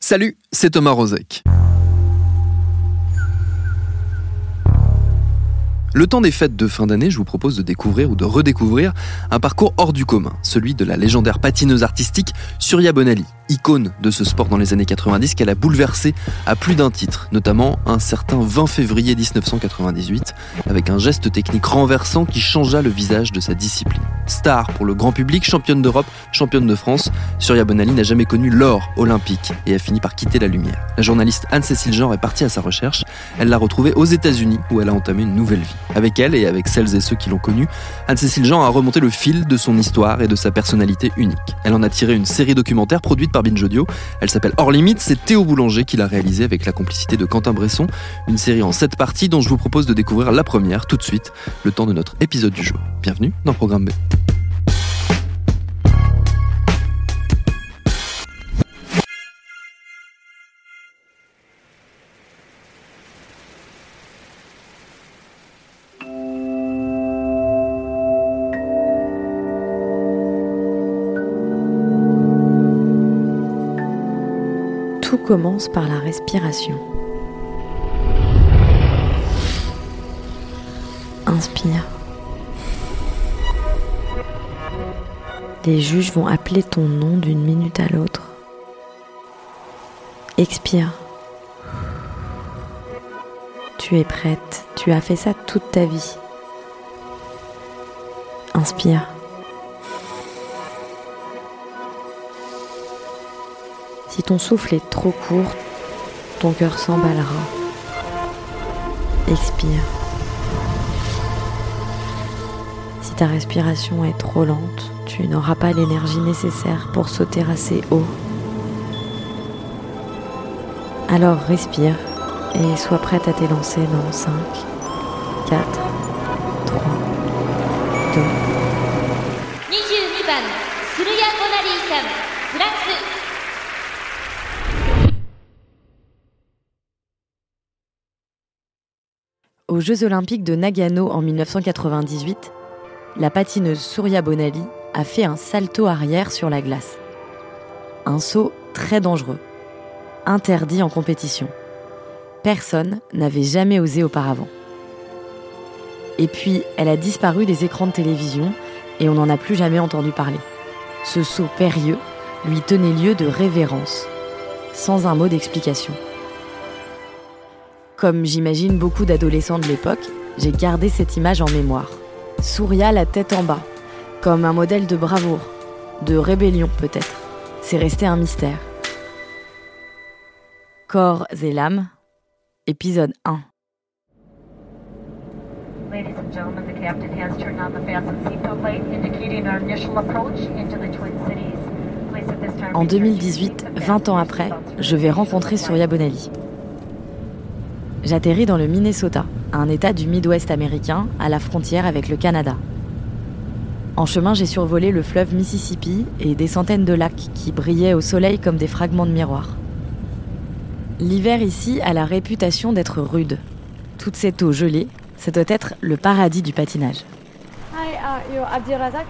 Salut, c'est Thomas Rozek. Le temps des fêtes de fin d'année, je vous propose de découvrir ou de redécouvrir un parcours hors du commun, celui de la légendaire patineuse artistique Surya Bonali icône de ce sport dans les années 90 qu'elle a bouleversé à plus d'un titre, notamment un certain 20 février 1998, avec un geste technique renversant qui changea le visage de sa discipline. Star pour le grand public, championne d'Europe, championne de France, Surya Bonali n'a jamais connu l'or olympique et a fini par quitter la lumière. La journaliste Anne-Cécile Jean est partie à sa recherche. Elle l'a retrouvée aux États-Unis où elle a entamé une nouvelle vie. Avec elle et avec celles et ceux qui l'ont connue, Anne-Cécile Jean a remonté le fil de son histoire et de sa personnalité unique. Elle en a tiré une série documentaire produite par Binge Audio. Elle s'appelle Hors Limite, c'est Théo Boulanger qui l'a réalisée avec la complicité de Quentin Bresson, une série en 7 parties dont je vous propose de découvrir la première tout de suite, le temps de notre épisode du jour. Bienvenue dans Programme B. commence par la respiration. Inspire. Les juges vont appeler ton nom d'une minute à l'autre. Expire. Tu es prête, tu as fait ça toute ta vie. Inspire. Si ton souffle est trop court, ton cœur s'emballera. Expire. Si ta respiration est trop lente, tu n'auras pas l'énergie nécessaire pour sauter assez haut. Alors respire et sois prête à t'élancer dans 5, 4, 3, 2, 22番スルヤ・ボナリーさんフランス Aux Jeux Olympiques de Nagano en 1998, la patineuse Surya Bonali a fait un salto arrière sur la glace. Un saut très dangereux, interdit en compétition. Personne n'avait jamais osé auparavant. Et puis, elle a disparu des écrans de télévision et on n'en a plus jamais entendu parler. Ce saut périlleux lui tenait lieu de révérence, sans un mot d'explication. Comme j'imagine beaucoup d'adolescents de l'époque, j'ai gardé cette image en mémoire. Surya la tête en bas, comme un modèle de bravoure, de rébellion peut-être. C'est resté un mystère. Corps et l'âme, épisode 1. Ladies and gentlemen, the captain has turned on the fasten seatbelt light, indicating our initial approach into the Twin Cities. Please at this time En return to your 2018, seats and 20 ans après, je vais rencontrer Surya Bonali. J'atterris dans le Minnesota, un état du Midwest américain, à la frontière avec le Canada. En chemin, j'ai survolé le fleuve Mississippi et des centaines de lacs qui brillaient au soleil comme des fragments de miroir. L'hiver ici a la réputation d'être rude. Toute cette eau gelée, ça doit être le paradis du patinage. Hi, uh, you're Abdirazak?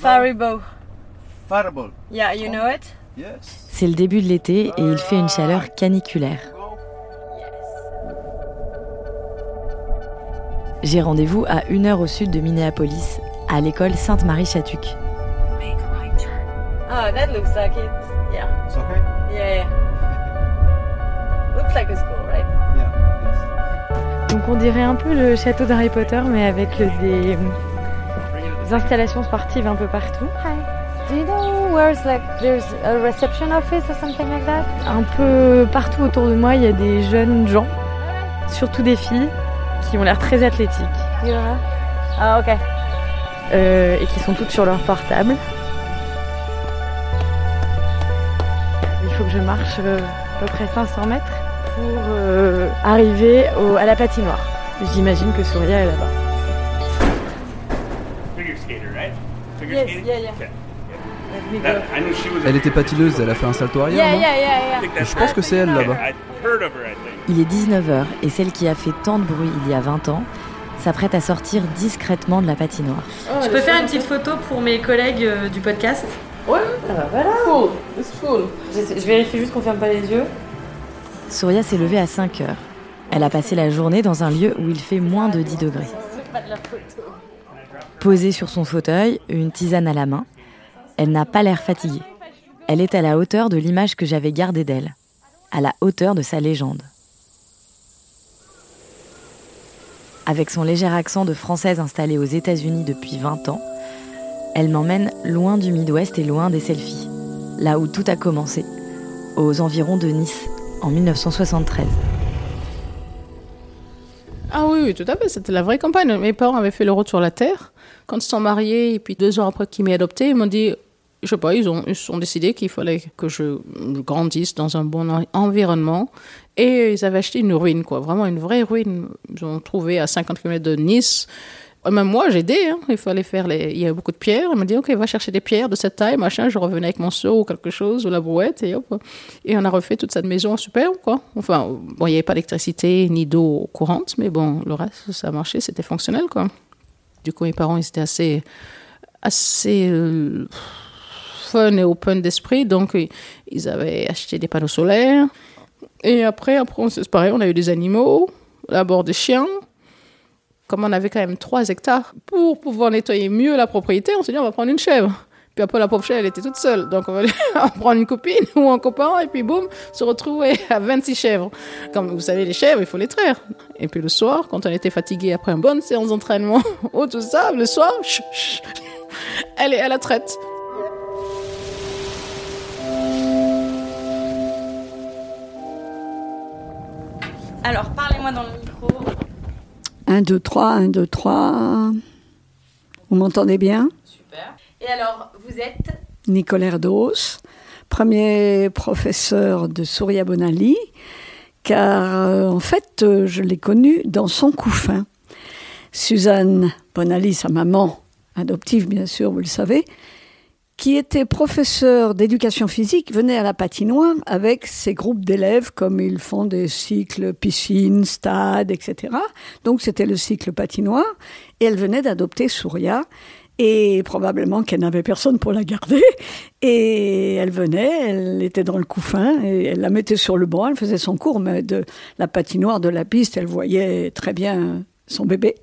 Faribo. Fireball. Yeah, you know it? Yes. C'est le début de l'été et il fait une chaleur caniculaire. J'ai rendez-vous à une heure au sud de Minneapolis, à l'école Sainte-Marie-Chatuc. Oh, that looks like it. Yeah. It's okay? Yeah, yeah. Looks like a school, right? Yeah. Yes. Donc on dirait un peu le château d'Harry Potter, mais avec euh, des, des installations sportives un peu partout. Hi. Do you know where's like there's a reception office or something like that? Un peu partout autour de moi, il y a des jeunes gens, surtout des filles, qui ont l'air très athlétiques. Yeah. Oh, okay. euh, et qui sont toutes sur leur portable. Il faut que je marche euh, à peu près 500 mètres pour euh, arriver au- à la patinoire. J'imagine que Souria est là-bas. Figure skater, right? Figure Yes, skating? yeah, yeah. Okay. Elle était skater. elle a fait un salto arrière, Yeah, non yeah, yeah, I yeah. think that's Je pense que c'est elle là-bas. Il est 19h et celle qui a fait tant de bruit il y a 20 ans s'apprête à sortir discrètement de la patinoire. Je peux faire une petite photo pour mes collègues euh, du podcast Ouais, Ah bah voilà cool. It's cool. Je, je vérifie juste qu'on ferme pas les yeux. Souria s'est levée à 5 heures. Elle a passé la journée dans un lieu où il fait moins de 10 degrés. Posée sur son fauteuil, une tisane à la main, elle n'a pas l'air fatiguée. Elle est à la hauteur de l'image que j'avais gardée d'elle, à la hauteur de sa légende. Avec son léger accent de française installée aux États-Unis depuis 20 ans, elle m'emmène loin du Midwest et loin des selfies, là où tout a commencé, aux environs de Nice, en 1973. Oui, tout à fait. C'était la vraie campagne. Mes parents avaient fait le retour sur la Terre. Quand ils sont mariés, et puis deux ans après qu'ils m'aient adopté, ils m'ont dit, je sais pas, ils ont, ils ont décidé qu'il fallait que je grandisse dans un bon en- environnement. Et ils avaient acheté une ruine, quoi. Vraiment une vraie ruine. Ils ont trouvé à 50 km de Nice. Et Même moi, j'ai aidé. Hein. Il fallait faire les... Il y avait beaucoup de pierres. Ils m'ont dit, OK, va chercher des pierres de cette taille, machin. Je revenais avec mon seau ou quelque chose, ou la brouette, et hop. Et on a refait toute cette maison super, quoi. Enfin, bon, il n'y avait pas d'électricité ni d'eau courante, mais bon, le reste, ça marchait, c'était fonctionnel, quoi. Du coup, mes parents, ils étaient assez, assez euh, fun et open d'esprit, donc ils- avaient acheté des panneaux solaires. Et après, après on- c'est pareil, on a eu des animaux, d'abord des chiens. Comme on avait quand même 3 hectares, pour pouvoir nettoyer mieux la propriété, on s'est dit on va prendre une chèvre. Puis après, la pauvre chèvre, elle était toute seule. Donc, on va en prendre une copine ou un copain, et puis boum, se retrouver à 26 chèvres. Comme vous savez, les chèvres, il faut les traire. Et puis le soir, quand on était fatigué après une bonne séance d'entraînement ou tout ça, le soir, elle est à la traite. Alors, parlez-moi dans le. 1, 2, 3, 1, 2, 3. Vous m'entendez bien? Super. Et alors, vous êtes? Nicole Erdos, premier professeur de Souria Bonali, car euh, en fait, euh, je l'ai connu dans son couffin. Suzanne Bonali, sa maman adoptive, bien sûr, vous le savez, qui était professeur d'éducation physique, venait à la patinoire avec ses groupes d'élèves, comme ils font des cycles piscine, stade, etc. Donc c'était le cycle patinoire, et elle venait d'adopter Souria, et probablement qu'elle n'avait personne pour la garder, et elle venait, elle était dans le couffin, et elle la mettait sur le banc, elle faisait son cours, mais de la patinoire, de la piste, elle voyait très bien son bébé.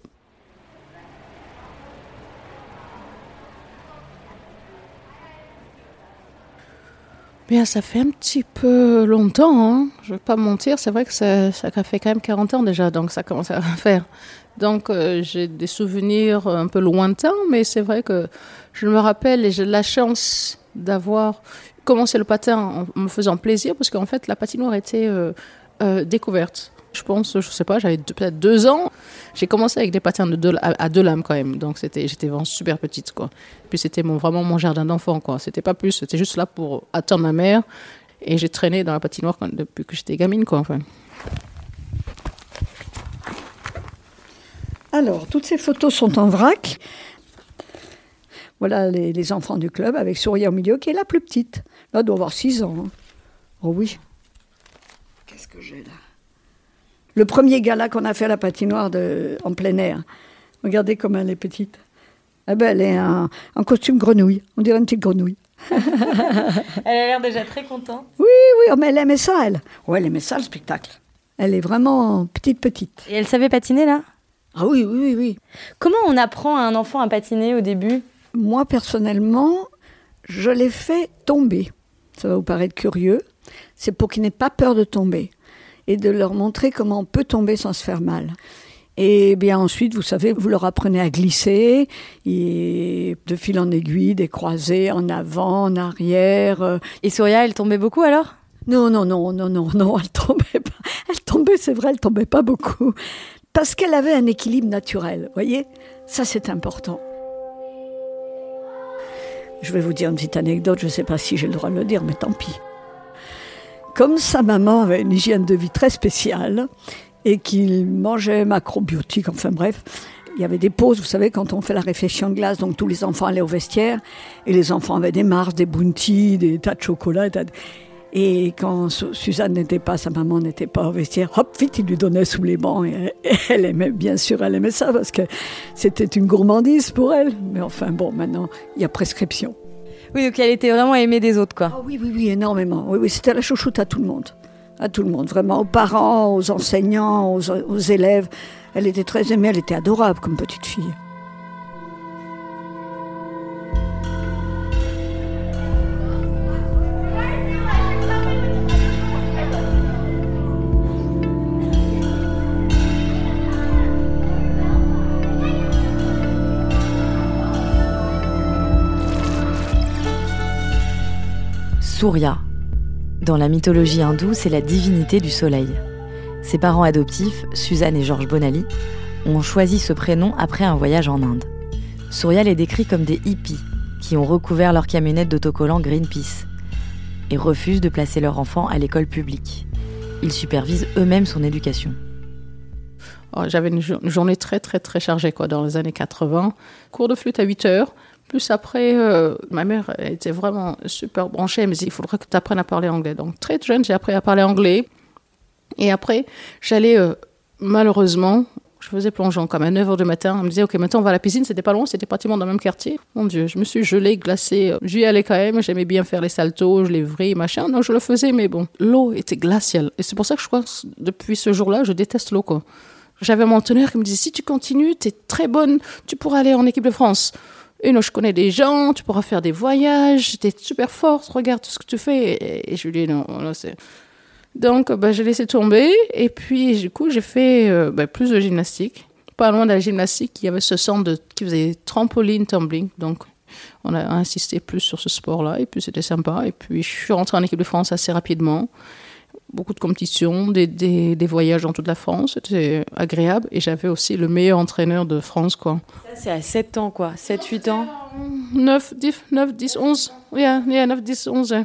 Bien, ça fait un petit peu longtemps, hein. je ne vais pas mentir, c'est vrai que ça, ça fait quand même 40 ans déjà, donc ça commence à faire. Donc euh, j'ai des souvenirs un peu lointains, mais c'est vrai que je me rappelle et j'ai la chance d'avoir commencé le patin en me faisant plaisir, parce qu'en fait la patinoire était euh, euh, découverte. Je pense, je sais pas, j'avais peut-être deux ans. J'ai commencé avec des patins de deux, à, à deux lames quand même, donc c'était, j'étais vraiment super petite quoi. Puis c'était mon, vraiment mon jardin d'enfant quoi. C'était pas plus, c'était juste là pour attendre ma mère. Et j'ai traîné dans la patinoire quand- depuis que j'étais gamine quoi. Enfin. Alors, toutes ces photos sont en vrac. Voilà les, les enfants du club avec Souria au milieu, qui est la plus petite. Là, elle doit avoir 6 ans. hein. Oh oui. Qu'est-ce que j'ai là? Le premier gala qu'on a fait à la patinoire de, en plein air. Regardez comme elle est petite. Ah ben, elle est en, en costume grenouille. On dirait une petite grenouille. Elle a l'air déjà très contente. Oui, oui, oh, mais elle aimait ça, elle. Ouais, elle aimait ça, le spectacle. Elle est vraiment petite, petite. Et elle savait patiner là? Ah oui, oui, oui, oui. Comment on apprend à un enfant à patiner au début? Moi, personnellement, je l'ai fait tomber. Ça va vous paraître curieux. C'est pour qu'ils n'aient pas peur de tomber et de leur montrer comment on peut tomber sans se faire mal. Et bien ensuite, vous savez, vous leur apprenez à glisser, et de fil en aiguille, des croisés en avant, en arrière. euh. Et Souria, elle tombait beaucoup alors? Non, non, non, non, non, non, elle tombait pas. Elle tombait, c'est vrai, elle tombait pas beaucoup. Parce qu'elle avait un équilibre naturel, voyez? Ça, c'est important. Je vais vous dire une petite anecdote, je ne sais pas si j'ai le droit de le dire, mais tant pis. Comme sa maman avait une hygiène de vie très spéciale et qu'il mangeait macrobiotique, enfin bref, il y avait des pauses, vous savez, quand on fait la réflexion de glace, donc tous les enfants allaient au vestiaire et les enfants avaient des Mars, des Bounty, des tas de chocolat. Et quand Suzanne n'était pas, sa maman n'était pas au vestiaire, hop, vite, il lui donnait sous les bancs. Et elle aimait, bien sûr, elle aimait ça parce que c'était une gourmandise pour elle. Mais enfin, bon, maintenant, il y a prescription. Oui, donc elle était vraiment aimée des autres, quoi. Ah oui, oui, oui, énormément. Oui, oui, c'était la chouchoute à tout le monde. À tout le monde, vraiment, aux parents, aux enseignants, aux, aux élèves. Elle était très aimée, elle était adorable comme petite fille. Surya. Dans la mythologie hindoue, c'est la divinité du soleil. Ses parents adoptifs, Suzanne et Georges Bonali, ont choisi ce prénom après un voyage en Inde. Surya les décrit comme des hippies qui ont recouvert leur camionnette d'autocollants Greenpeace et refusent de placer leur enfant à l'école publique. Ils supervisent eux-mêmes son éducation. Oh, j'avais une, journée très très très chargée dans les années 80. Cours de flûte à 8 heures, plus après, euh, ma mère était vraiment super branchée. Elle me dit il faudrait que tu apprennes à parler anglais. Donc très jeune, j'ai appris à parler anglais. Et après, j'allais euh, malheureusement, je faisais plongeon comme à 9h du matin. Elle me disait ok, maintenant on va à la piscine. C'était pas loin, c'était pratiquement dans le même quartier. Mon Dieu, je me suis gelée, glacée. J'y allais quand même. J'aimais bien faire les saltos, les vrais, machin. Non, je le faisais, mais bon, l'eau était glaciale. Et c'est pour ça que je crois que depuis ce jour-là, je déteste l'eau. J'avais mon entraîneur qui me disait si tu continues, tu es très bonne, tu pourras aller en équipe de France. Et non, je connais des gens, tu pourras faire des voyages, tu es super forte, regarde tout ce que tu fais. Et, je lui dis non, là c'est. Donc, bah, j'ai laissé tomber. Et puis, du coup, j'ai fait euh, bah, plus de gymnastique. Pas loin de la gymnastique, il y avait ce centre de, qui faisait trampoline, tumbling. Donc, on a insisté plus sur ce sport-là. Et puis, c'était sympa. Et puis, je suis rentrée en équipe de France assez rapidement beaucoup de compétitions, des, des, des, voyages dans toute la France. C'était agréable. Et j'avais aussi le meilleur entraîneur de France. Quoi. Ça, c'est à 7 ans, quoi. 7, 8 ans 9, 10, 9, 10 11. Oui, yeah, yeah, 9, 10, 11.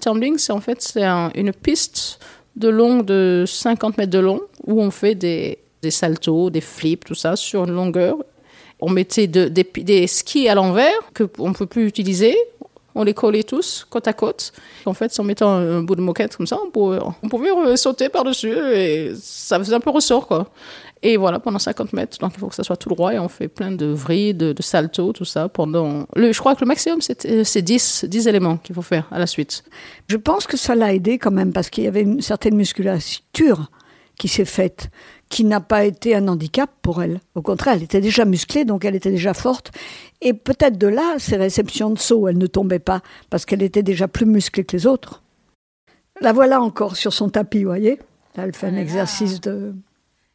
Tumbling, c'est en fait c'est un, une piste de long de 50 mètres de long où on fait des, des saltos, des flips, tout ça sur une longueur. On mettait de, des, des skis à l'envers qu'on ne peut plus utiliser on les collait tous côte à côte. En fait, en mettant un bout de moquette comme ça, on pouvait, on pouvait sauter par-dessus et ça faisait un peu ressort, quoi. Et voilà, pendant 50 mètres, donc il faut que ça soit tout droit et on fait plein de vrilles, de, de tout ça. Pendant je crois que le maximum, c'est 10, 10 éléments qu'il faut faire à la suite. Je pense que ça l'a aidé quand même parce qu'il y avait une certaine musculature qui s'est faite qui n'a pas été un handicap pour elle. Au contraire, elle était déjà musclée, donc elle était déjà forte. Et peut-être de là, ses réceptions de saut, elle ne tombait pas, parce qu'elle était déjà plus musclée que les autres. La voilà encore sur son tapis, vous voyez Là, elle fait un exercice de...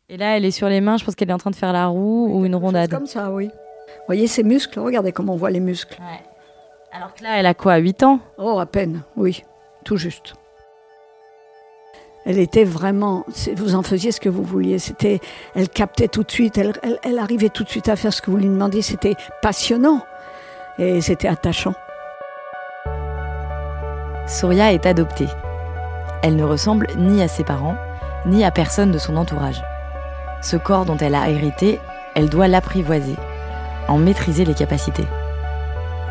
Et là, elle est sur les mains, je pense qu'elle est en train de faire la roue ou une rondade. Comme ça, oui. Vous voyez ses muscles Regardez comment on voit les muscles. Ouais. Alors que là, elle a quoi 8 ans? Oh, à peine, oui. Tout juste. Elle était vraiment, vous en faisiez ce que vous vouliez. C'était, elle captait tout de suite, elle, arrivait tout de suite à faire ce que vous lui demandiez. C'était passionnant et c'était attachant. Surya est adoptée. Elle ne ressemble ni à ses parents, ni à personne de son entourage. Ce corps dont elle a hérité, elle doit l'apprivoiser, en maîtriser les capacités.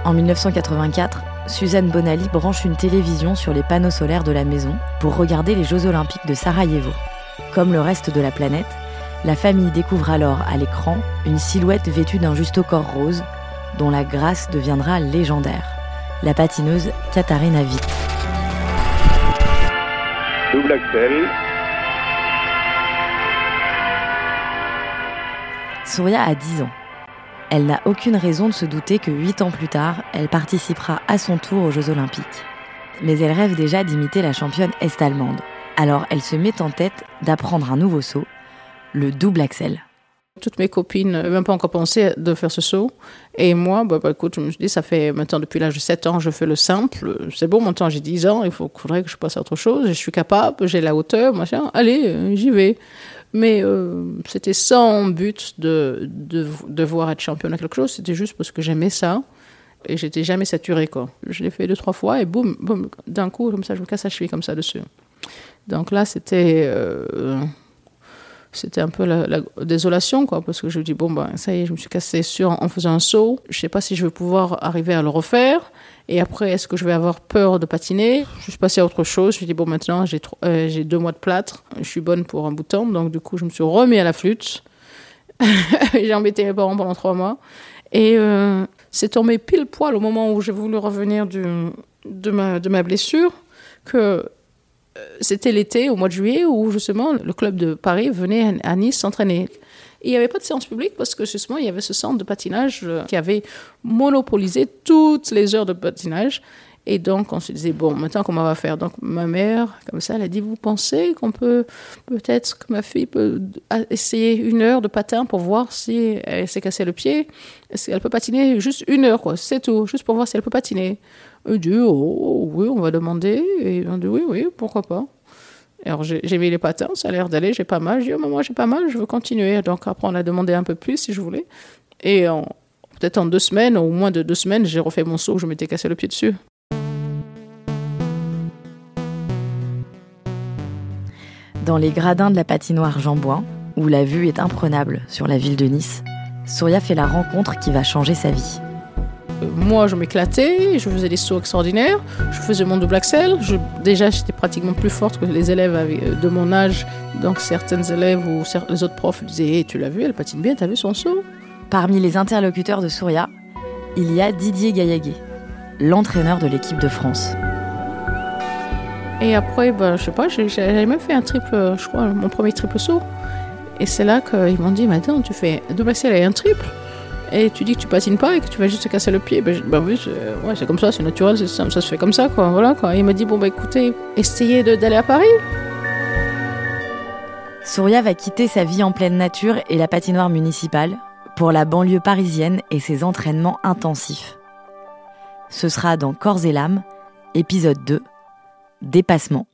En 1984, Suzanne Bonali branche une télévision sur les panneaux solaires de la maison pour regarder les Jeux olympiques de Sarajevo. Comme le reste de la planète, la famille découvre alors à l'écran une silhouette vêtue d'un juste corps rose dont la grâce deviendra légendaire. La patineuse Katharina Witt. Double axel. Surya a 10 ans. Elle n'a aucune raison de se douter que huit ans plus tard, elle participera à son tour aux Jeux Olympiques. Mais elle rêve déjà d'imiter la championne est-allemande. Alors elle se met en tête d'apprendre un nouveau saut, le double axel. Toutes mes copines n'avaient même pas encore pensé de faire ce saut. Et moi, bah, bah, écoute, je me suis dit, ça fait maintenant depuis l'âge de 7 ans, je fais le simple. C'est bon, maintenant j'ai 10 ans, il faut, faudrait que je passe à autre chose. Je suis capable, j'ai la hauteur, machin. Allez, j'y vais. Mais euh, c'était sans but de, de, devoir être championne à quelque chose, c'était juste parce que j'aimais ça. Et j'étais jamais saturée, quoi. Je l'ai fait deux, trois fois et boum, boum, d'un coup, comme ça, je me casse la cheville comme ça dessus. Donc là, c'était. euh, c'était un peu la, la désolation, quoi, parce que je me dis, bon, ben, ça y est, je me suis cassé sur en faisant un saut. Je sais pas si je vais pouvoir arriver à le refaire. Et après, est-ce que je vais avoir peur de patiner? Je suis passée à autre chose. Je me dit, bon, maintenant, j'ai euh, deux mois de plâtre. Je suis bonne pour un bout de temps. Donc, du coup, je me suis remis à la flûte. j'ai embêté mes parents pendant trois mois. Et euh, c'est tombé pile poil au moment où j'ai voulu revenir du, de, ma, de ma blessure que c'était l'été, au mois de juillet, où justement le club de Paris venait à Nice s'entraîner. Il n'y avait pas de séance publique parce que justement, il y avait ce centre de patinage euh, qui avait monopolisé toutes les heures de patinage. Et donc, on se disait, bon, maintenant, comment on va faire? Donc, ma mère, comme ça, elle a dit, vous pensez qu'on peut, peut-être que ma fille peut essayer une heure de patin pour voir si elle s'est cassé le pied? Est-ce qu'elle peut patiner juste une heure, quoi, c'est tout, juste pour voir si elle peut patiner Elle dit, oh, oui, on va demander. Et on dit, oui, oui, pourquoi pas? Alors j'ai mis les patins, ça a l'air d'aller, j'ai pas mal. J'ai dit, oh, maman, j'ai pas mal, je veux continuer. Donc après, on a demandé un peu plus si je voulais. Et peut-être en deux semaines, ou moins de deux semaines, j'ai refait mon saut, je m'étais cassé le pied dessus. Dans les gradins de la patinoire Jean Bouin, où la vue est imprenable sur la ville de Nice, Souria fait la rencontre qui va changer sa vie. Euh, Moi, je m'éclatais, je faisais des sauts extraordinaires, je faisais mon double axel. Je, déjà, j'étais pratiquement plus forte que les élèves euh, de mon âge. Donc, certaines élèves ou les autres profs disaient Eh, Tu l'as vu, elle patine bien, t'as vu son saut? Parmi les interlocuteurs de Souria, il y a Didier Gaillaguet, l'entraîneur de l'équipe de France. Et après, ben, je sais pas, j'avais même fait un triple, je crois, mon premier triple saut. Et c'est là qu'ils m'ont dit, maintenant, tu fais double axel et un triple. Et tu dis que tu patines pas et que tu vas juste te casser le pied. Ben, ben oui, ouais, c'est comme ça, c'est naturel, ça, ça se fait comme ça, quoi. Voilà, quoi. Et il m'a dit, bon, bah écoutez, essayez d'aller à Paris. Souria va quitter sa vie en pleine nature et la patinoire municipale pour la banlieue parisienne et ses entraînements intensifs. Ce sera dans Corps et l'âme, épisode 2, Dépassement.